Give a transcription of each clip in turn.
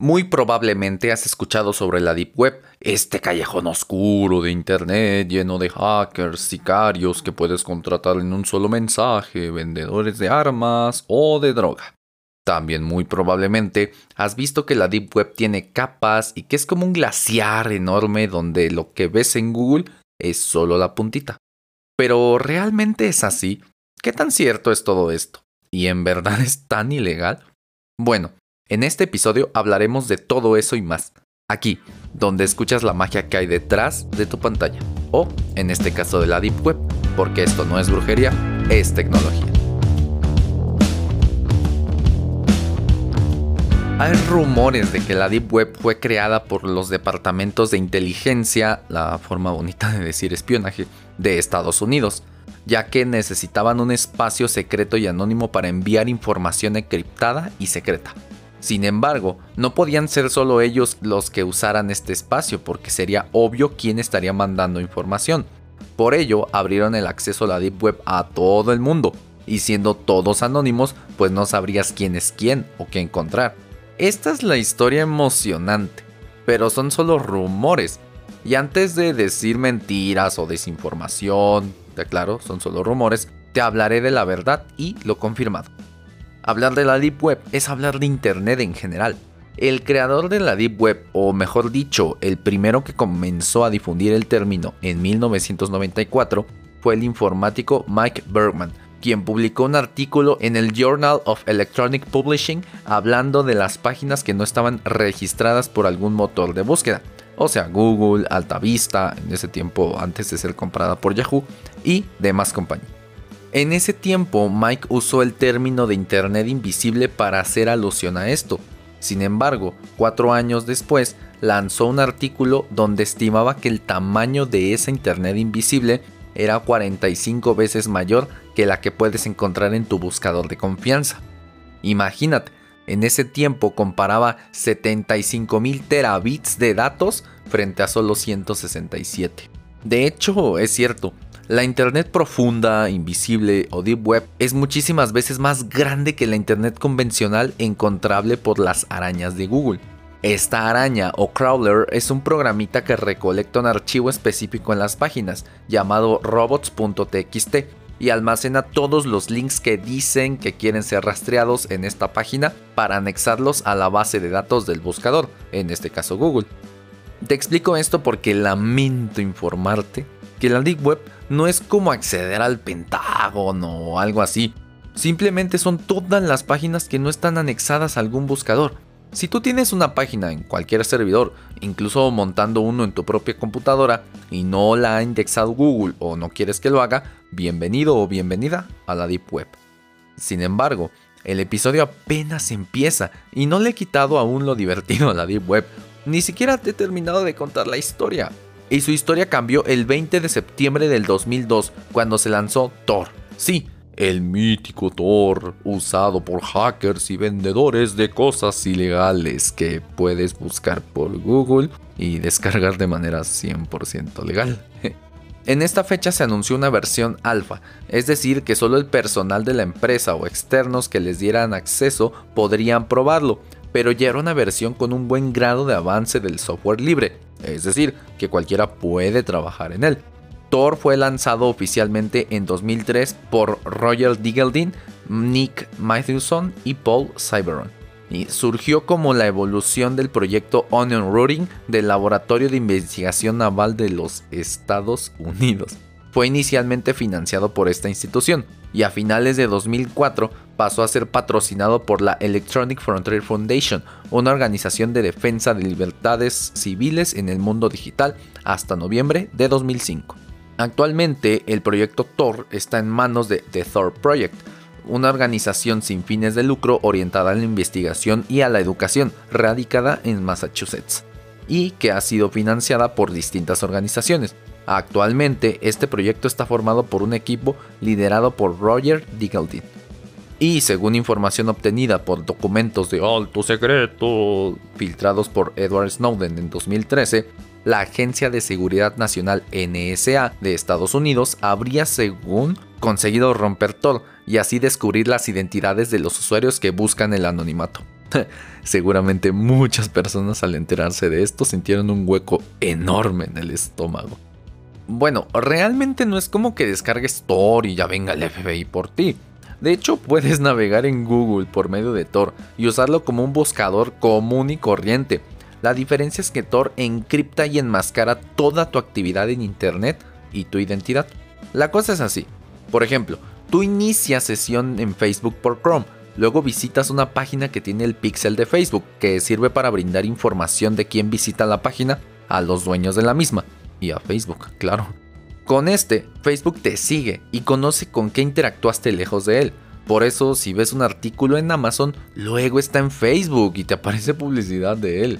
Muy probablemente has escuchado sobre la Deep Web, este callejón oscuro de Internet lleno de hackers, sicarios que puedes contratar en un solo mensaje, vendedores de armas o de droga. También muy probablemente has visto que la Deep Web tiene capas y que es como un glaciar enorme donde lo que ves en Google es solo la puntita. Pero ¿realmente es así? ¿Qué tan cierto es todo esto? ¿Y en verdad es tan ilegal? Bueno, en este episodio hablaremos de todo eso y más. Aquí, donde escuchas la magia que hay detrás de tu pantalla. O, en este caso de la Deep Web, porque esto no es brujería, es tecnología. Hay rumores de que la Deep Web fue creada por los departamentos de inteligencia, la forma bonita de decir espionaje, de Estados Unidos, ya que necesitaban un espacio secreto y anónimo para enviar información encriptada y secreta. Sin embargo, no podían ser solo ellos los que usaran este espacio porque sería obvio quién estaría mandando información. Por ello, abrieron el acceso a la Deep Web a todo el mundo, y siendo todos anónimos, pues no sabrías quién es quién o qué encontrar. Esta es la historia emocionante, pero son solo rumores. Y antes de decir mentiras o desinformación, te son solo rumores, te hablaré de la verdad y lo confirmado. Hablar de la Deep Web es hablar de Internet en general. El creador de la Deep Web, o mejor dicho, el primero que comenzó a difundir el término en 1994, fue el informático Mike Bergman, quien publicó un artículo en el Journal of Electronic Publishing hablando de las páginas que no estaban registradas por algún motor de búsqueda, o sea, Google, Altavista, en ese tiempo antes de ser comprada por Yahoo, y demás compañías. En ese tiempo, Mike usó el término de Internet invisible para hacer alusión a esto. Sin embargo, cuatro años después, lanzó un artículo donde estimaba que el tamaño de esa Internet invisible era 45 veces mayor que la que puedes encontrar en tu buscador de confianza. Imagínate, en ese tiempo comparaba 75 mil terabits de datos frente a solo 167. De hecho, es cierto, la Internet profunda, invisible o Deep Web es muchísimas veces más grande que la Internet convencional encontrable por las arañas de Google. Esta araña o crawler es un programita que recolecta un archivo específico en las páginas llamado robots.txt y almacena todos los links que dicen que quieren ser rastreados en esta página para anexarlos a la base de datos del buscador, en este caso Google. Te explico esto porque lamento informarte que la Deep Web no es como acceder al Pentágono o algo así. Simplemente son todas las páginas que no están anexadas a algún buscador. Si tú tienes una página en cualquier servidor, incluso montando uno en tu propia computadora, y no la ha indexado Google o no quieres que lo haga, bienvenido o bienvenida a la Deep Web. Sin embargo, el episodio apenas empieza y no le he quitado aún lo divertido a la Deep Web. Ni siquiera te he terminado de contar la historia y su historia cambió el 20 de septiembre del 2002 cuando se lanzó Tor. Sí, el mítico Tor, usado por hackers y vendedores de cosas ilegales que puedes buscar por Google y descargar de manera 100% legal. En esta fecha se anunció una versión alfa, es decir, que solo el personal de la empresa o externos que les dieran acceso podrían probarlo, pero ya era una versión con un buen grado de avance del software libre, es decir, que cualquiera puede trabajar en él. Thor fue lanzado oficialmente en 2003 por Roger Digeldin, Nick Matthewson y Paul Cyberon. Y surgió como la evolución del proyecto Onion Routing del Laboratorio de Investigación Naval de los Estados Unidos. Fue inicialmente financiado por esta institución y a finales de 2004 pasó a ser patrocinado por la Electronic Frontier Foundation, una organización de defensa de libertades civiles en el mundo digital, hasta noviembre de 2005. Actualmente el proyecto Tor está en manos de The Thor Project, una organización sin fines de lucro orientada a la investigación y a la educación, radicada en Massachusetts, y que ha sido financiada por distintas organizaciones. Actualmente este proyecto está formado por un equipo liderado por Roger Digeldin, y según información obtenida por documentos de alto secreto filtrados por Edward Snowden en 2013, la Agencia de Seguridad Nacional NSA de Estados Unidos habría, según, conseguido romper Tor y así descubrir las identidades de los usuarios que buscan el anonimato. Seguramente muchas personas al enterarse de esto sintieron un hueco enorme en el estómago. Bueno, realmente no es como que descargues Tor y ya venga el FBI por ti. De hecho, puedes navegar en Google por medio de Tor y usarlo como un buscador común y corriente. La diferencia es que Tor encripta y enmascara toda tu actividad en Internet y tu identidad. La cosa es así. Por ejemplo, tú inicias sesión en Facebook por Chrome, luego visitas una página que tiene el pixel de Facebook, que sirve para brindar información de quién visita la página a los dueños de la misma, y a Facebook, claro. Con este, Facebook te sigue y conoce con qué interactuaste lejos de él. Por eso, si ves un artículo en Amazon, luego está en Facebook y te aparece publicidad de él.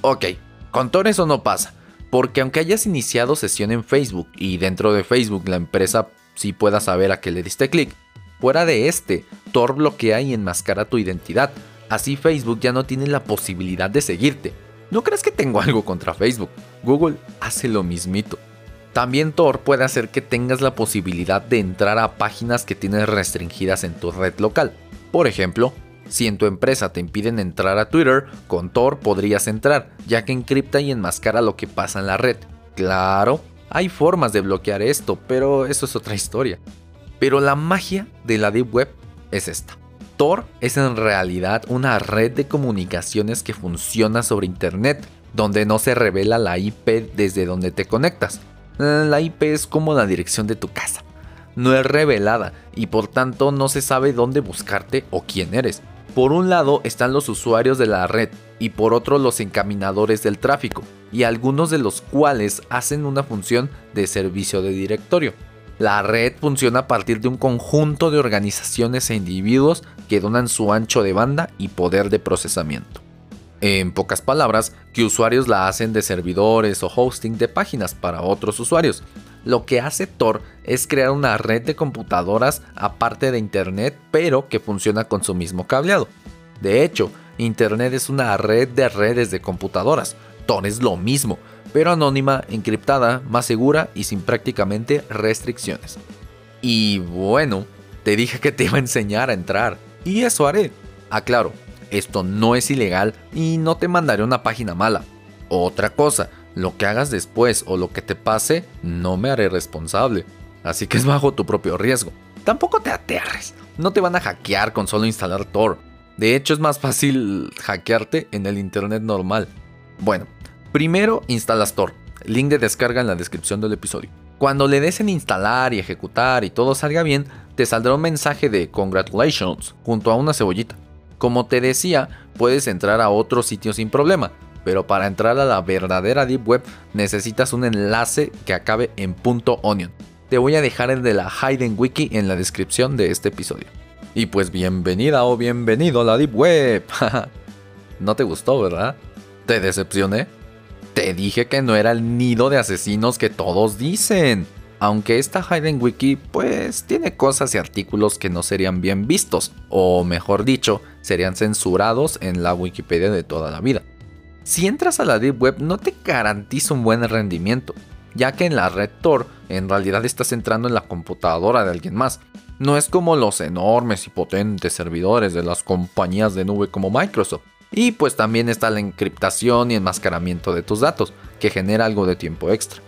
Ok, con Tor eso no pasa, porque aunque hayas iniciado sesión en Facebook y dentro de Facebook la empresa sí pueda saber a qué le diste clic, fuera de este, Tor bloquea y enmascara tu identidad. Así Facebook ya no tiene la posibilidad de seguirte. No creas que tengo algo contra Facebook. Google hace lo mismito. También Tor puede hacer que tengas la posibilidad de entrar a páginas que tienes restringidas en tu red local. Por ejemplo, si en tu empresa te impiden entrar a Twitter, con Tor podrías entrar, ya que encripta y enmascara lo que pasa en la red. Claro, hay formas de bloquear esto, pero eso es otra historia. Pero la magia de la Deep Web es esta. Tor es en realidad una red de comunicaciones que funciona sobre Internet, donde no se revela la IP desde donde te conectas, la IP es como la dirección de tu casa. No es revelada y por tanto no se sabe dónde buscarte o quién eres. Por un lado están los usuarios de la red y por otro los encaminadores del tráfico, y algunos de los cuales hacen una función de servicio de directorio. La red funciona a partir de un conjunto de organizaciones e individuos que donan su ancho de banda y poder de procesamiento. En pocas palabras, que usuarios la hacen de servidores o hosting de páginas para otros usuarios. Lo que hace Tor es crear una red de computadoras aparte de Internet, pero que funciona con su mismo cableado. De hecho, Internet es una red de redes de computadoras. Tor es lo mismo, pero anónima, encriptada, más segura y sin prácticamente restricciones. Y bueno, te dije que te iba a enseñar a entrar, y eso haré. Aclaro, esto no es ilegal y no te mandaré una página mala. Otra cosa, lo que hagas después o lo que te pase, no me haré responsable. Así que es bajo tu propio riesgo. Tampoco te aterres, no te van a hackear con solo instalar Tor. De hecho es más fácil hackearte en el internet normal. Bueno, primero instalas Tor. Link de descarga en la descripción del episodio. Cuando le des en instalar y ejecutar y todo salga bien, te saldrá un mensaje de Congratulations junto a una cebollita. Como te decía, puedes entrar a otro sitio sin problema, pero para entrar a la verdadera Deep Web necesitas un enlace que acabe en .onion. Te voy a dejar el de la Hayden Wiki en la descripción de este episodio. Y pues bienvenida o bienvenido a la Deep Web. no te gustó, ¿verdad? ¿Te decepcioné? Te dije que no era el nido de asesinos que todos dicen aunque esta Hayden Wiki pues tiene cosas y artículos que no serían bien vistos, o mejor dicho, serían censurados en la Wikipedia de toda la vida. Si entras a la Deep Web no te garantiza un buen rendimiento, ya que en la red Tor en realidad estás entrando en la computadora de alguien más. No es como los enormes y potentes servidores de las compañías de nube como Microsoft. Y pues también está la encriptación y enmascaramiento de tus datos, que genera algo de tiempo extra.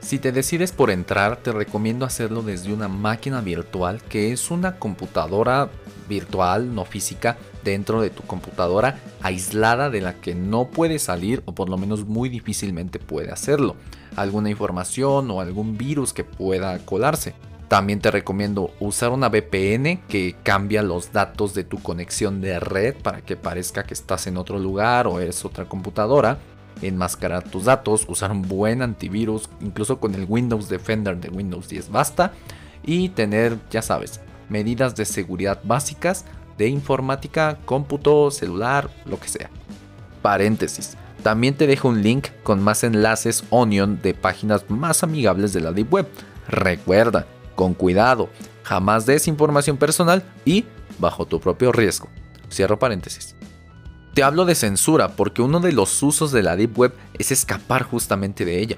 Si te decides por entrar, te recomiendo hacerlo desde una máquina virtual que es una computadora virtual, no física, dentro de tu computadora, aislada de la que no puede salir o por lo menos muy difícilmente puede hacerlo. Alguna información o algún virus que pueda colarse. También te recomiendo usar una VPN que cambia los datos de tu conexión de red para que parezca que estás en otro lugar o es otra computadora enmascarar tus datos, usar un buen antivirus, incluso con el Windows Defender de Windows 10 basta, y tener, ya sabes, medidas de seguridad básicas de informática, cómputo, celular, lo que sea. Paréntesis. También te dejo un link con más enlaces Onion de páginas más amigables de la Deep Web. Recuerda, con cuidado, jamás des información personal y bajo tu propio riesgo. Cierro paréntesis. Te hablo de censura porque uno de los usos de la Deep Web es escapar justamente de ella.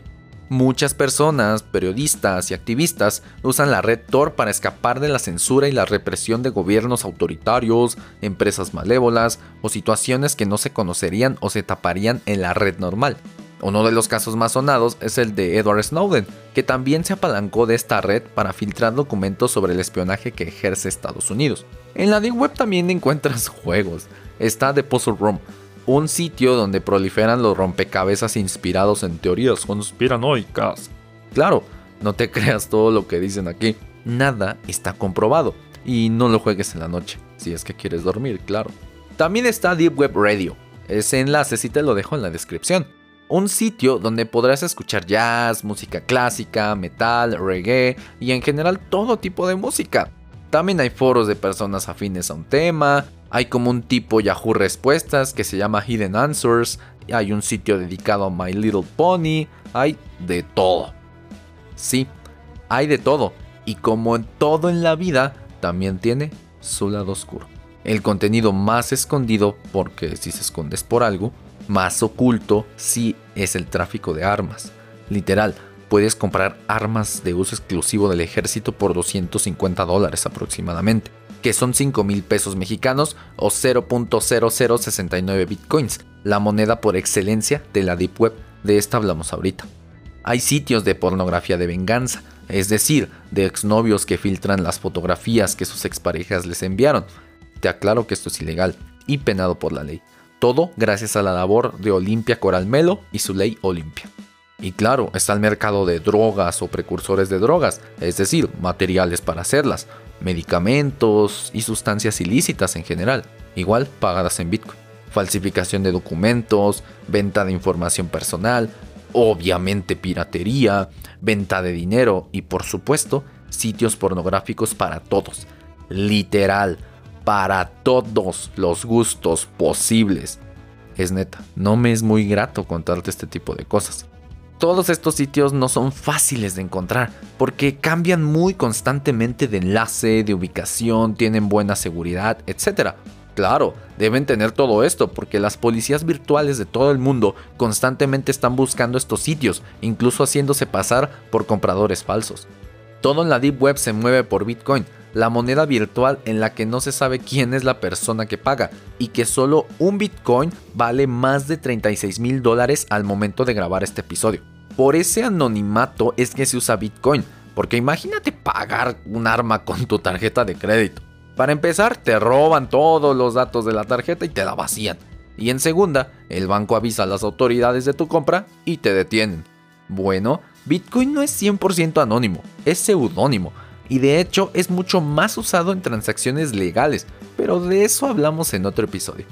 Muchas personas, periodistas y activistas usan la red Tor para escapar de la censura y la represión de gobiernos autoritarios, empresas malévolas o situaciones que no se conocerían o se taparían en la red normal. Uno de los casos más sonados es el de Edward Snowden, que también se apalancó de esta red para filtrar documentos sobre el espionaje que ejerce Estados Unidos. En la Deep Web también encuentras juegos. Está The Puzzle Room, un sitio donde proliferan los rompecabezas inspirados en teorías conspiranoicas. Claro, no te creas todo lo que dicen aquí, nada está comprobado y no lo juegues en la noche, si es que quieres dormir, claro. También está Deep Web Radio, ese enlace sí te lo dejo en la descripción. Un sitio donde podrás escuchar jazz, música clásica, metal, reggae y en general todo tipo de música. También hay foros de personas afines a un tema, hay como un tipo Yahoo Respuestas que se llama Hidden Answers. Hay un sitio dedicado a My Little Pony. Hay de todo. Sí, hay de todo. Y como en todo en la vida, también tiene su lado oscuro. El contenido más escondido, porque si se escondes por algo, más oculto sí es el tráfico de armas. Literal, puedes comprar armas de uso exclusivo del ejército por 250 dólares aproximadamente que son 5 mil pesos mexicanos o 0.0069 bitcoins, la moneda por excelencia de la Deep Web, de esta hablamos ahorita. Hay sitios de pornografía de venganza, es decir, de exnovios que filtran las fotografías que sus exparejas les enviaron. Te aclaro que esto es ilegal y penado por la ley. Todo gracias a la labor de Olimpia Coralmelo y su ley Olimpia. Y claro, está el mercado de drogas o precursores de drogas, es decir, materiales para hacerlas, medicamentos y sustancias ilícitas en general, igual pagadas en Bitcoin. Falsificación de documentos, venta de información personal, obviamente piratería, venta de dinero y por supuesto sitios pornográficos para todos. Literal, para todos los gustos posibles. Es neta, no me es muy grato contarte este tipo de cosas. Todos estos sitios no son fáciles de encontrar porque cambian muy constantemente de enlace, de ubicación, tienen buena seguridad, etc. Claro, deben tener todo esto porque las policías virtuales de todo el mundo constantemente están buscando estos sitios, incluso haciéndose pasar por compradores falsos. Todo en la Deep Web se mueve por Bitcoin, la moneda virtual en la que no se sabe quién es la persona que paga y que solo un Bitcoin vale más de 36 mil dólares al momento de grabar este episodio. Por ese anonimato es que se usa Bitcoin, porque imagínate pagar un arma con tu tarjeta de crédito. Para empezar, te roban todos los datos de la tarjeta y te la vacían. Y en segunda, el banco avisa a las autoridades de tu compra y te detienen. Bueno, Bitcoin no es 100% anónimo, es seudónimo y de hecho es mucho más usado en transacciones legales, pero de eso hablamos en otro episodio.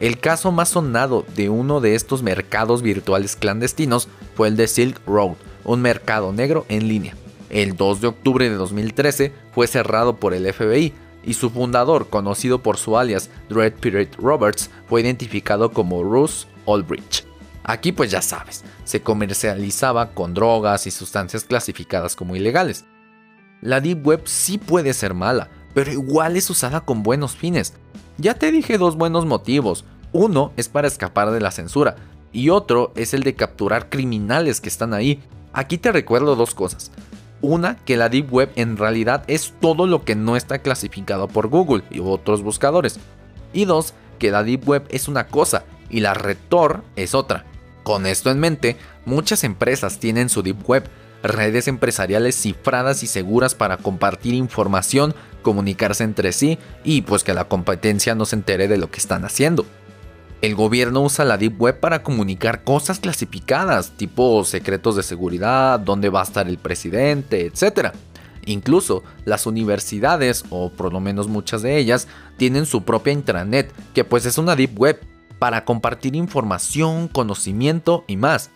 El caso más sonado de uno de estos mercados virtuales clandestinos fue el de Silk Road, un mercado negro en línea. El 2 de octubre de 2013 fue cerrado por el FBI y su fundador, conocido por su alias Dread Pirate Roberts, fue identificado como Russ Aldrich. Aquí pues ya sabes, se comercializaba con drogas y sustancias clasificadas como ilegales. La Deep Web sí puede ser mala, pero igual es usada con buenos fines. Ya te dije dos buenos motivos. Uno es para escapar de la censura y otro es el de capturar criminales que están ahí. Aquí te recuerdo dos cosas. Una, que la Deep Web en realidad es todo lo que no está clasificado por Google y otros buscadores. Y dos, que la Deep Web es una cosa y la Red Tor es otra. Con esto en mente, muchas empresas tienen su Deep Web, redes empresariales cifradas y seguras para compartir información, comunicarse entre sí y pues que la competencia no se entere de lo que están haciendo. El gobierno usa la Deep Web para comunicar cosas clasificadas, tipo secretos de seguridad, dónde va a estar el presidente, etc. Incluso las universidades, o por lo menos muchas de ellas, tienen su propia intranet, que pues es una Deep Web, para compartir información, conocimiento y más.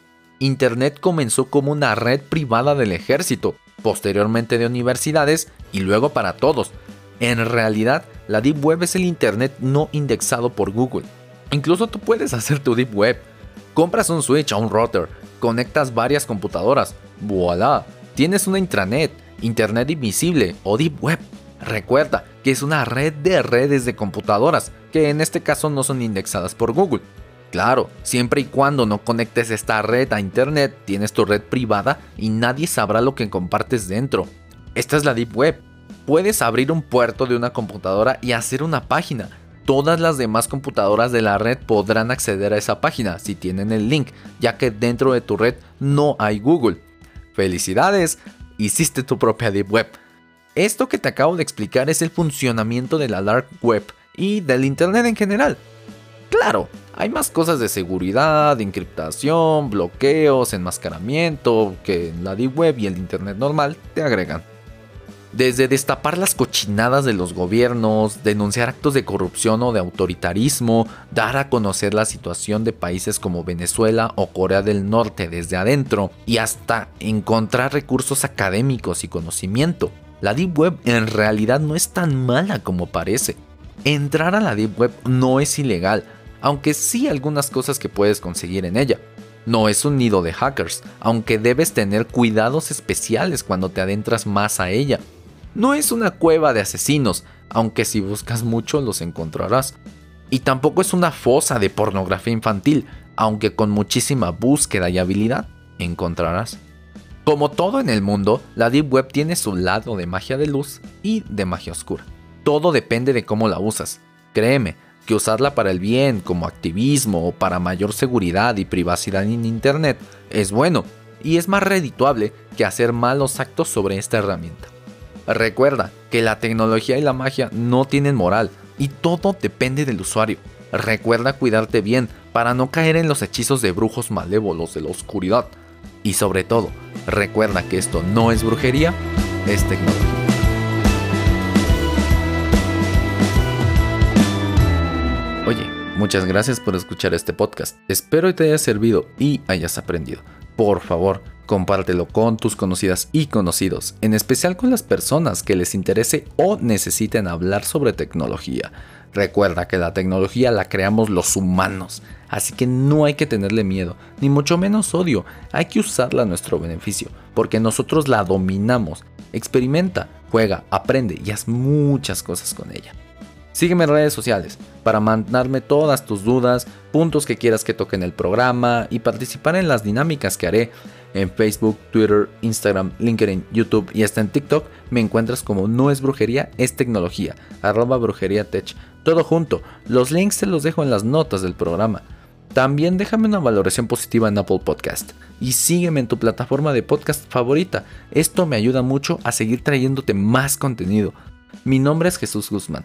Internet comenzó como una red privada del ejército, posteriormente de universidades y luego para todos. En realidad, la Deep Web es el Internet no indexado por Google. Incluso tú puedes hacer tu Deep Web. Compras un switch o un router, conectas varias computadoras, voilà, tienes una intranet, Internet invisible o Deep Web. Recuerda que es una red de redes de computadoras, que en este caso no son indexadas por Google. Claro, siempre y cuando no conectes esta red a internet, tienes tu red privada y nadie sabrá lo que compartes dentro. Esta es la Deep Web. Puedes abrir un puerto de una computadora y hacer una página. Todas las demás computadoras de la red podrán acceder a esa página si tienen el link, ya que dentro de tu red no hay Google. Felicidades, hiciste tu propia Deep Web. Esto que te acabo de explicar es el funcionamiento de la Dark Web y del Internet en general. Claro, hay más cosas de seguridad, encriptación, bloqueos, enmascaramiento que en la Deep Web y el Internet normal te agregan. Desde destapar las cochinadas de los gobiernos, denunciar actos de corrupción o de autoritarismo, dar a conocer la situación de países como Venezuela o Corea del Norte desde adentro y hasta encontrar recursos académicos y conocimiento. La Deep Web en realidad no es tan mala como parece. Entrar a la Deep Web no es ilegal, aunque sí algunas cosas que puedes conseguir en ella. No es un nido de hackers, aunque debes tener cuidados especiales cuando te adentras más a ella. No es una cueva de asesinos, aunque si buscas mucho los encontrarás. Y tampoco es una fosa de pornografía infantil, aunque con muchísima búsqueda y habilidad encontrarás. Como todo en el mundo, la Deep Web tiene su lado de magia de luz y de magia oscura. Todo depende de cómo la usas. Créeme, que usarla para el bien, como activismo o para mayor seguridad y privacidad en Internet es bueno y es más redituable que hacer malos actos sobre esta herramienta. Recuerda que la tecnología y la magia no tienen moral y todo depende del usuario. Recuerda cuidarte bien para no caer en los hechizos de brujos malévolos de la oscuridad. Y sobre todo, recuerda que esto no es brujería, es tecnología. Muchas gracias por escuchar este podcast. Espero que te haya servido y hayas aprendido. Por favor, compártelo con tus conocidas y conocidos, en especial con las personas que les interese o necesiten hablar sobre tecnología. Recuerda que la tecnología la creamos los humanos, así que no hay que tenerle miedo, ni mucho menos odio, hay que usarla a nuestro beneficio, porque nosotros la dominamos. Experimenta, juega, aprende y haz muchas cosas con ella. Sígueme en redes sociales para mandarme todas tus dudas, puntos que quieras que toque en el programa y participar en las dinámicas que haré en Facebook, Twitter, Instagram, LinkedIn, YouTube y hasta en TikTok. Me encuentras como No es brujería, es tecnología, arroba brujería tech. Todo junto. Los links te los dejo en las notas del programa. También déjame una valoración positiva en Apple Podcast y sígueme en tu plataforma de podcast favorita. Esto me ayuda mucho a seguir trayéndote más contenido. Mi nombre es Jesús Guzmán,